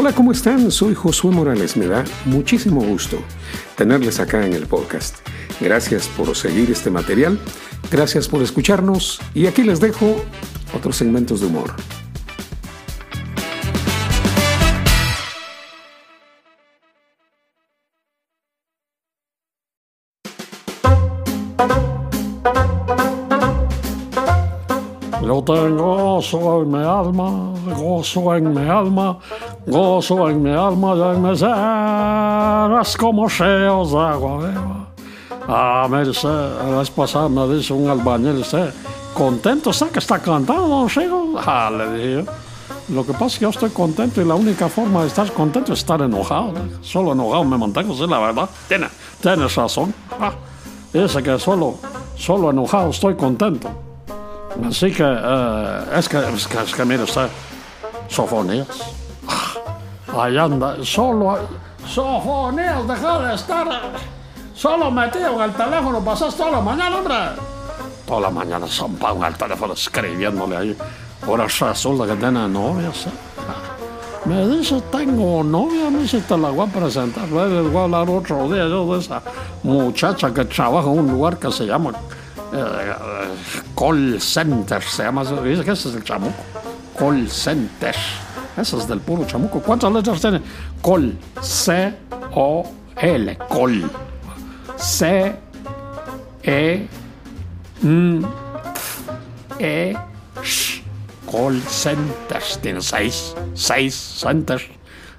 Hola, ¿cómo están? Soy Josué Morales. Me da muchísimo gusto tenerles acá en el podcast. Gracias por seguir este material, gracias por escucharnos y aquí les dejo otros segmentos de humor. Yo tengo gozo en mi alma, gozo en mi alma, gozo en mi alma y en mis eras como ríos de agua viva. Mire usted, la vez pasada me dice un albañil, usted, ¿contento está que está cantando, don Rigo? Ah, le dije yo. Lo que pasa es que yo estoy contento y la única forma de estar contento es estar enojado. Solo enojado me mantengo, sí, la verdad. Tiene, tienes razón. Ah, dice que solo, solo enojado estoy contento. Así que, eh, es que, es que, es que mire usted, Sofonías. Ah, Ahí anda, solo. Sofonías, deja de estar solo metido en el teléfono, pasas toda la mañana, hombre. Toda la mañana zampado en el teléfono escribiéndole ahí. Ahora resulta que tiene novia, ¿sí? Ah, Me dice, tengo novia, me dice, te la voy a presentar. Les voy a hablar otro día yo de esa muchacha que trabaja en un lugar que se llama eh, call center, se llama, que ese es el chamuco. Call center. Ese es del puro chamuco. ¿Cuántas letras tiene? C-O-L. Call. C. E. M. E. Sh. Call centers. Tiene seis. Seis centers.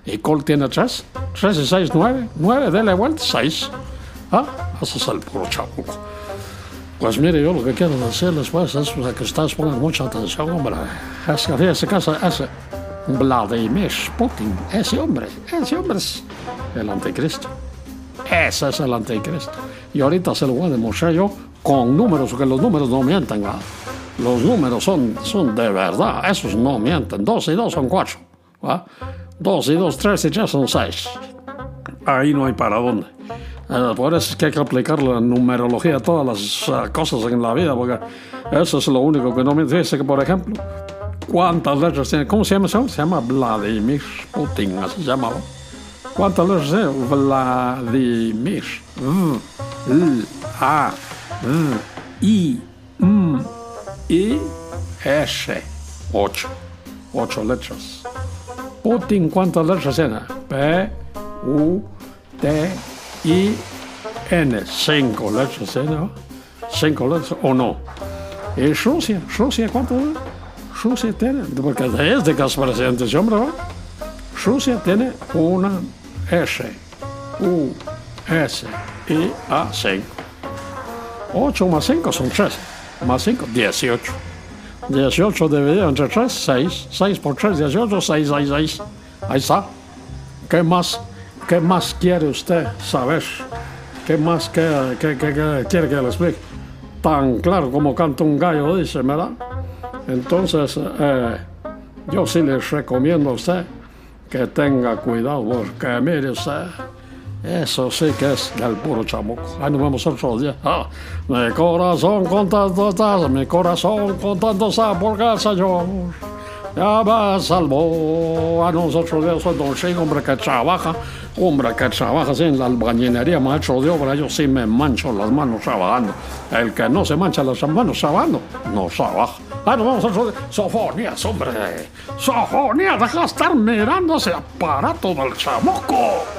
Y call tiene tres. Tres y seis, nueve. Nueve, dele vuelta. Seis. Ah, ese es el puro chamuco. Pues mire, yo lo que quiero decirles pues es que ustedes pongan mucha atención, hombre. Es que fíjese que ese, ese Vladimir Putin, ese hombre, ese hombre es el anticristo. Ese es el anticristo. Y ahorita se lo voy a demostrar yo con números, porque los números no mienten. ¿verdad? Los números son, son de verdad, esos no mienten. Dos y dos son cuatro. ¿verdad? Dos y dos, tres y tres son seis. Ahí no hay para dónde. Eh, por eso es que hay que aplicar la numerología a todas las eh, cosas en la vida, porque eso es lo único que no me dice que, por ejemplo, ¿cuántas letras tiene? ¿Cómo se llama hombre? Se llama Vladimir Putin, así se llamaba. ¿Cuántas letras tiene? Vladimir. V, L, A, V, I, M, I, S. Ocho. Ocho letras. Putin, ¿cuántas letras tiene? P, U, T, I, N. Cinco letras, ¿eh? ¿no? ¿Y Rusia? ¿Rusia cuánto? Rusia tiene, porque es de que es presidente hombre, ¿no? Rusia tiene una S, U, S, I, A, 5. 8 más 5 son 13. Más 5, 18. 18 dividido entre 3, 6. 6 por 3, 18, 6, 6, 6. Ahí está. ¿Qué más? ¿Qué más quiere usted saber? ¿Qué más que, que- que- quiere que le explique? Tan claro como canta un gallo, dice, ¿verdad? Entonces, eh, yo sí les recomiendo a usted que tenga cuidado, porque mire usted, eso sí que es del puro chamuco. Ahí nos vemos otro día. Ah, mi corazón con tanto mi corazón con tanto está, porque el Señor ya me salvó. A nosotros soy don Chico, hombre que trabaja, hombre que trabaja en la albañilería, maestro de obra, yo sí me mancho las manos trabajando. El que no se mancha las manos trabajando, no trabaja. Ah, nos vamos otro día. Sofonías, hombre. Sofonías, deja de estar mirando ese aparato del chamuco.